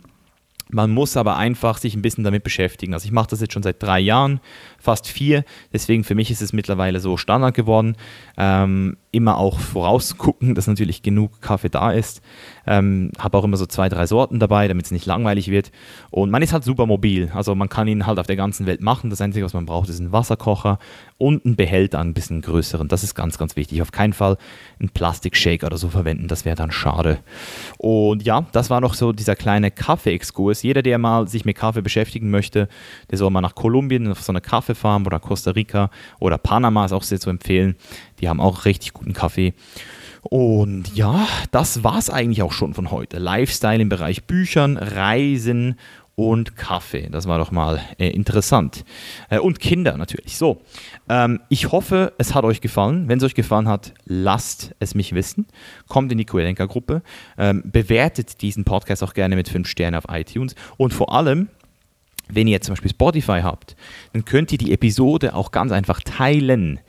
Man muss aber einfach sich ein bisschen damit beschäftigen. Also ich mache das jetzt schon seit drei Jahren, fast vier. Deswegen für mich ist es mittlerweile so Standard geworden. Ähm, immer auch vorausgucken, dass natürlich genug Kaffee da ist. Ähm, Habe auch immer so zwei, drei Sorten dabei, damit es nicht langweilig wird. Und man ist halt super mobil. Also man kann ihn halt auf der ganzen Welt machen. Das Einzige, was man braucht, ist ein Wasserkocher und ein Behälter, ein bisschen größeren. Das ist ganz, ganz wichtig. Auf keinen Fall einen Plastikshaker oder so verwenden. Das wäre dann schade. Und ja, das war noch so dieser kleine Kaffee-Exkurs. Jeder, der mal sich mit Kaffee beschäftigen möchte, der soll mal nach Kolumbien auf so eine Kaffeefarm oder Costa Rica oder Panama ist auch sehr zu empfehlen. Die haben auch richtig guten Kaffee. Und ja, das war es eigentlich auch schon von heute. Lifestyle im Bereich Büchern, Reisen und Kaffee. Das war doch mal äh, interessant. Äh, und Kinder natürlich. So, ähm, ich hoffe, es hat euch gefallen. Wenn es euch gefallen hat, lasst es mich wissen. Kommt in die Quelenka-Gruppe. Ähm, bewertet diesen Podcast auch gerne mit 5 Sternen auf iTunes. Und vor allem, wenn ihr zum Beispiel Spotify habt, dann könnt ihr die Episode auch ganz einfach teilen.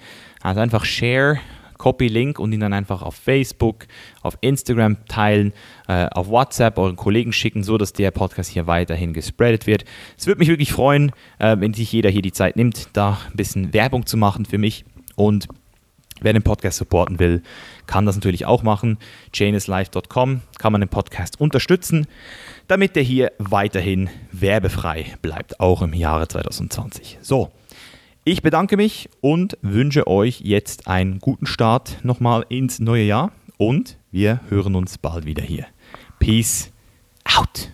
Also einfach Share, Copy-Link und ihn dann einfach auf Facebook, auf Instagram teilen, äh, auf WhatsApp euren Kollegen schicken, so dass der Podcast hier weiterhin gespreadet wird. Es würde mich wirklich freuen, äh, wenn sich jeder hier die Zeit nimmt, da ein bisschen Werbung zu machen für mich und Wer den Podcast supporten will, kann das natürlich auch machen. janislife.com kann man den Podcast unterstützen, damit der hier weiterhin werbefrei bleibt, auch im Jahre 2020. So, ich bedanke mich und wünsche euch jetzt einen guten Start nochmal ins neue Jahr und wir hören uns bald wieder hier. Peace out.